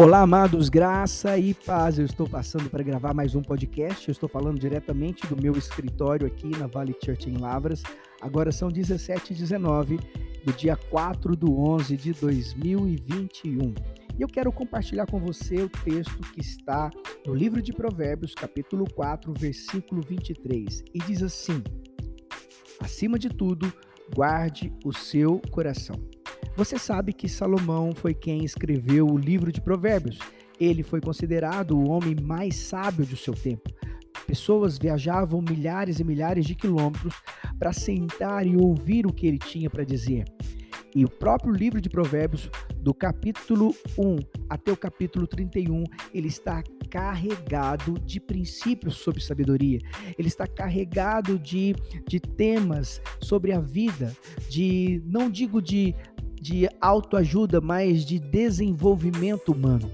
Olá, amados, graça e paz. Eu estou passando para gravar mais um podcast. Eu estou falando diretamente do meu escritório aqui na Vale Church em Lavras. Agora são 17 e 19 do dia 4 do 11 de 2021. E eu quero compartilhar com você o texto que está no livro de Provérbios, capítulo 4, versículo 23. E diz assim: Acima de tudo, guarde o seu coração você sabe que Salomão foi quem escreveu o livro de Provérbios. Ele foi considerado o homem mais sábio do seu tempo. Pessoas viajavam milhares e milhares de quilômetros para sentar e ouvir o que ele tinha para dizer. E o próprio livro de Provérbios, do capítulo 1 até o capítulo 31, ele está carregado de princípios sobre sabedoria. Ele está carregado de, de temas sobre a vida, de, não digo de de autoajuda, mas de desenvolvimento humano.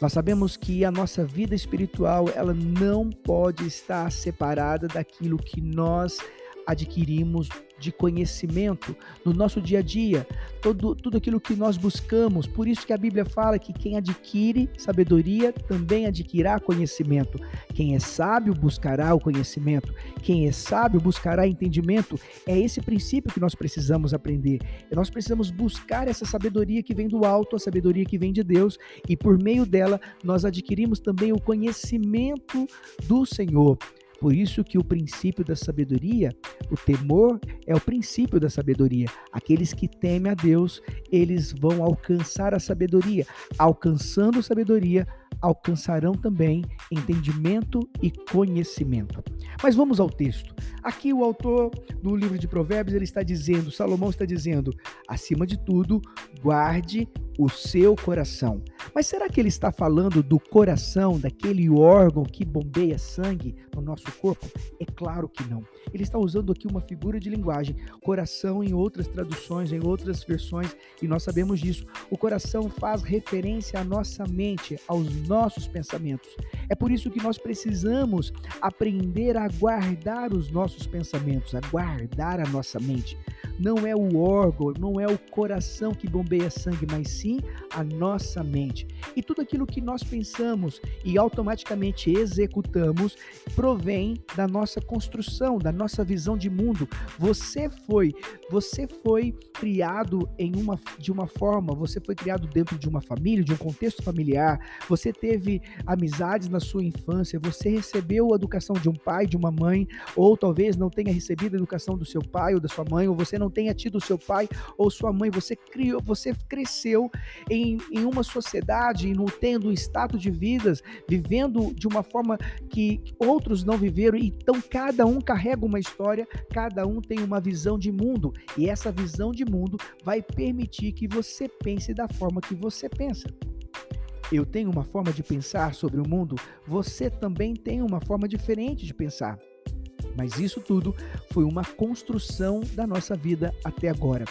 Nós sabemos que a nossa vida espiritual, ela não pode estar separada daquilo que nós adquirimos de conhecimento no nosso dia a dia, todo, tudo aquilo que nós buscamos. Por isso que a Bíblia fala que quem adquire sabedoria também adquirirá conhecimento. Quem é sábio buscará o conhecimento. Quem é sábio buscará entendimento. É esse princípio que nós precisamos aprender. Nós precisamos buscar essa sabedoria que vem do alto, a sabedoria que vem de Deus, e por meio dela nós adquirimos também o conhecimento do Senhor. Por isso que o princípio da sabedoria, o temor é o princípio da sabedoria. Aqueles que temem a Deus, eles vão alcançar a sabedoria. Alcançando sabedoria, alcançarão também entendimento e conhecimento. Mas vamos ao texto. Aqui o autor do livro de Provérbios ele está dizendo, Salomão está dizendo, acima de tudo, guarde o seu coração. Mas será que ele está falando do coração, daquele órgão que bombeia sangue no nosso corpo? É claro que não. Ele está usando aqui uma figura de linguagem, coração em outras traduções, em outras versões, e nós sabemos disso. O coração faz referência à nossa mente, aos nossos pensamentos. É por isso que nós precisamos aprender a guardar os nossos pensamentos, a guardar a nossa mente. Não é o órgão, não é o coração que bombeia sangue, mas sim a nossa mente. E tudo aquilo que nós pensamos e automaticamente executamos provém da nossa construção, da nossa visão de mundo. Você foi, você foi criado em uma de uma forma, você foi criado dentro de uma família, de um contexto familiar, você teve amizades na sua infância, você recebeu a educação de um pai, de uma mãe, ou talvez não tenha recebido a educação do seu pai ou da sua mãe, ou você não tenha tido seu pai ou sua mãe, você criou, você cresceu em, em uma sociedade, no tendo um estado de vidas, vivendo de uma forma que outros não viveram, então cada um carrega uma história, cada um tem uma visão de mundo, e essa visão de mundo vai permitir que você pense da forma que você pensa. Eu tenho uma forma de pensar sobre o mundo, você também tem uma forma diferente de pensar. Mas isso tudo foi uma construção da nossa vida até agora.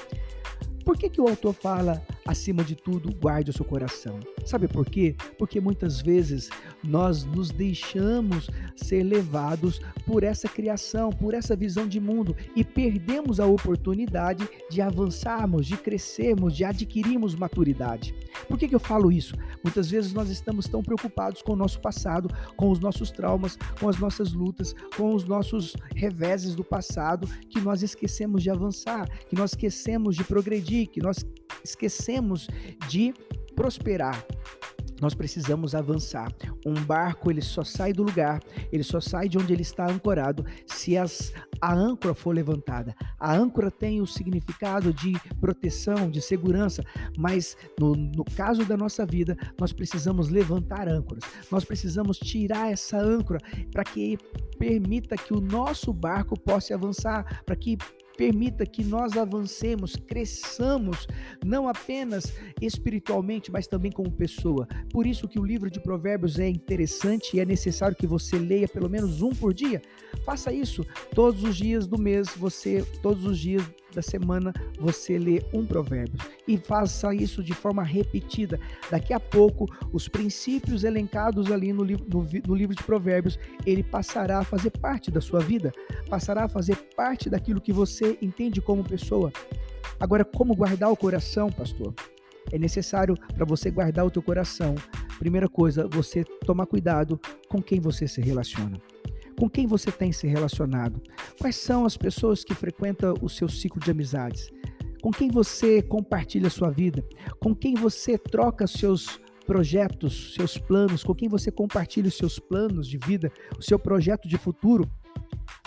Por que, que o autor fala, acima de tudo, guarde o seu coração? Sabe por quê? Porque muitas vezes nós nos deixamos ser levados por essa criação, por essa visão de mundo e perdemos a oportunidade de avançarmos, de crescermos, de adquirirmos maturidade. Por que, que eu falo isso? Muitas vezes nós estamos tão preocupados com o nosso passado, com os nossos traumas, com as nossas lutas, com os nossos reveses do passado, que nós esquecemos de avançar, que nós esquecemos de progredir que nós esquecemos de prosperar. Nós precisamos avançar. Um barco ele só sai do lugar, ele só sai de onde ele está ancorado se as, a âncora for levantada. A âncora tem o significado de proteção, de segurança, mas no, no caso da nossa vida, nós precisamos levantar âncoras. Nós precisamos tirar essa âncora para que permita que o nosso barco possa avançar, para que permita que nós avancemos, cresçamos, não apenas espiritualmente, mas também como pessoa. Por isso que o livro de Provérbios é interessante e é necessário que você leia pelo menos um por dia. Faça isso todos os dias do mês, você todos os dias da semana você lê um provérbio e faça isso de forma repetida. Daqui a pouco, os princípios elencados ali no, livro, no, no livro de provérbios, ele passará a fazer parte da sua vida, passará a fazer parte daquilo que você entende como pessoa. Agora, como guardar o coração, pastor? É necessário para você guardar o teu coração. Primeira coisa, você tomar cuidado com quem você se relaciona. Com quem você tem se relacionado? Quais são as pessoas que frequentam o seu ciclo de amizades? Com quem você compartilha sua vida? Com quem você troca seus projetos, seus planos? Com quem você compartilha os seus planos de vida, o seu projeto de futuro?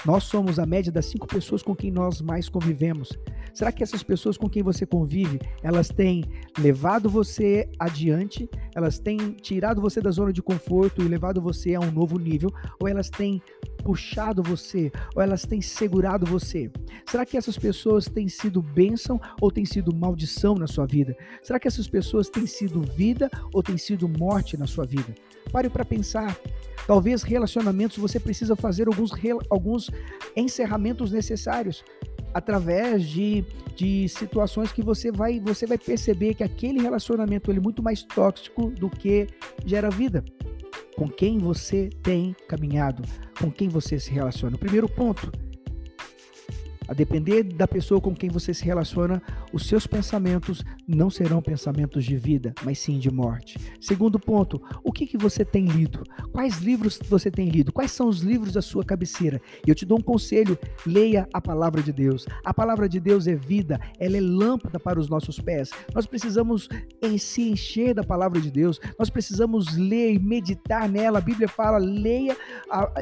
Nós somos a média das cinco pessoas com quem nós mais convivemos. Será que essas pessoas com quem você convive, elas têm levado você adiante? Elas têm tirado você da zona de conforto e levado você a um novo nível? Ou elas têm puxado você? Ou elas têm segurado você? Será que essas pessoas têm sido bênção ou têm sido maldição na sua vida? Será que essas pessoas têm sido vida ou têm sido morte na sua vida? Pare para pensar. Talvez relacionamentos você precisa fazer alguns, alguns encerramentos necessários através de, de situações que você vai você vai perceber que aquele relacionamento ele é muito mais tóxico do que gera vida. Com quem você tem caminhado, com quem você se relaciona. O primeiro ponto, a depender da pessoa com quem você se relaciona, os seus pensamentos não serão pensamentos de vida, mas sim de morte. Segundo ponto, o que, que você tem lido? Quais livros você tem lido? Quais são os livros da sua cabeceira? Eu te dou um conselho: leia a palavra de Deus. A palavra de Deus é vida, ela é lâmpada para os nossos pés. Nós precisamos em se encher da palavra de Deus, nós precisamos ler e meditar nela. A Bíblia fala: leia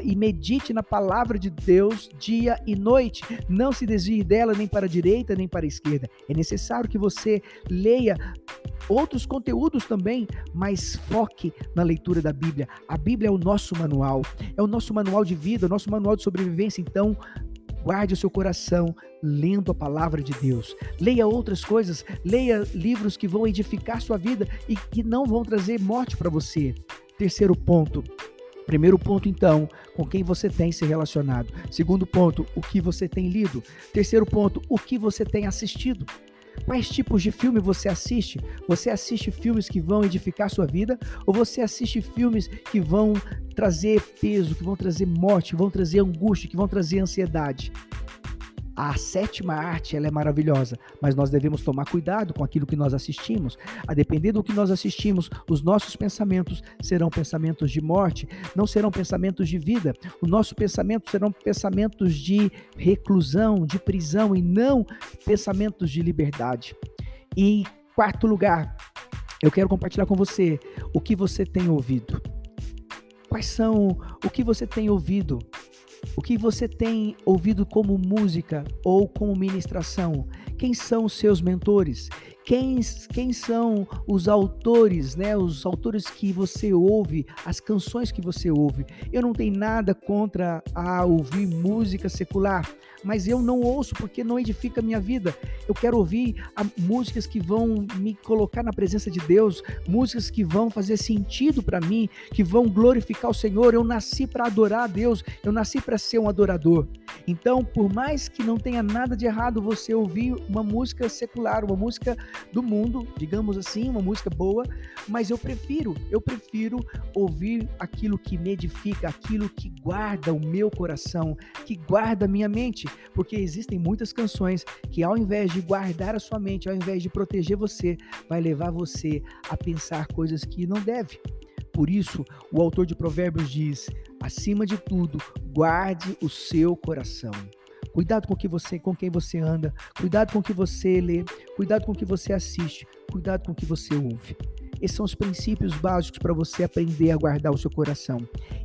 e medite na palavra de Deus dia e noite. Não se desvie dela nem para a direita nem para a esquerda. É necessário que você leia outros conteúdos também, mas foque na leitura da Bíblia. A Bíblia é o nosso manual, é o nosso manual de vida, o nosso manual de sobrevivência. Então, guarde o seu coração lendo a palavra de Deus. Leia outras coisas, leia livros que vão edificar sua vida e que não vão trazer morte para você. Terceiro ponto, Primeiro ponto, então, com quem você tem se relacionado. Segundo ponto, o que você tem lido. Terceiro ponto, o que você tem assistido. Quais tipos de filme você assiste? Você assiste filmes que vão edificar sua vida ou você assiste filmes que vão trazer peso, que vão trazer morte, que vão trazer angústia, que vão trazer ansiedade? A sétima arte ela é maravilhosa, mas nós devemos tomar cuidado com aquilo que nós assistimos. A depender do que nós assistimos, os nossos pensamentos serão pensamentos de morte, não serão pensamentos de vida. Os nossos pensamentos serão pensamentos de reclusão, de prisão e não pensamentos de liberdade. E em quarto lugar, eu quero compartilhar com você o que você tem ouvido. Quais são o que você tem ouvido o que você tem ouvido como música ou como ministração? Quem são os seus mentores? Quem, quem são os autores, né? Os autores que você ouve, as canções que você ouve. Eu não tenho nada contra a ouvir música secular, mas eu não ouço porque não edifica a minha vida. Eu quero ouvir a, músicas que vão me colocar na presença de Deus, músicas que vão fazer sentido para mim, que vão glorificar o Senhor. Eu nasci para adorar a Deus, eu nasci para ser um adorador. Então, por mais que não tenha nada de errado você ouvir uma música secular, uma música do mundo, digamos assim, uma música boa, mas eu prefiro, eu prefiro ouvir aquilo que me edifica, aquilo que guarda o meu coração, que guarda a minha mente, porque existem muitas canções que ao invés de guardar a sua mente, ao invés de proteger você, vai levar você a pensar coisas que não deve. Por isso, o autor de Provérbios diz: acima de tudo, guarde o seu coração. Cuidado com que você, com quem você anda, cuidado com o que você lê, cuidado com o que você assiste, cuidado com o que você ouve. Esses são os princípios básicos para você aprender a guardar o seu coração.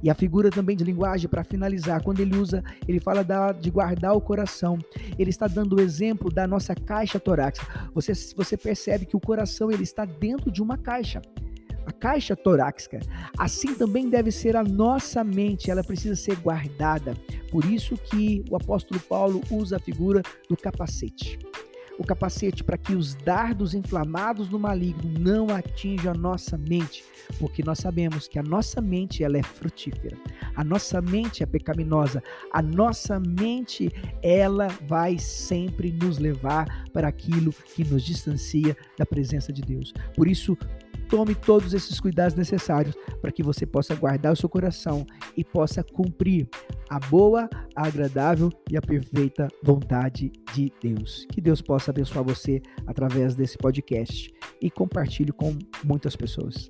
E a figura também de linguagem, para finalizar, quando ele usa, ele fala da, de guardar o coração. Ele está dando o exemplo da nossa caixa torácica. Você, você percebe que o coração ele está dentro de uma caixa a caixa torácica. Assim também deve ser a nossa mente, ela precisa ser guardada. Por isso que o apóstolo Paulo usa a figura do capacete. O capacete para que os dardos inflamados do maligno não atinjam a nossa mente, porque nós sabemos que a nossa mente ela é frutífera. A nossa mente é pecaminosa. A nossa mente ela vai sempre nos levar para aquilo que nos distancia da presença de Deus. Por isso, tome todos esses cuidados necessários para que você possa guardar o seu coração e possa cumprir a boa, a agradável e a perfeita vontade de Deus. Que Deus possa abençoar você através desse podcast e compartilhe com muitas pessoas.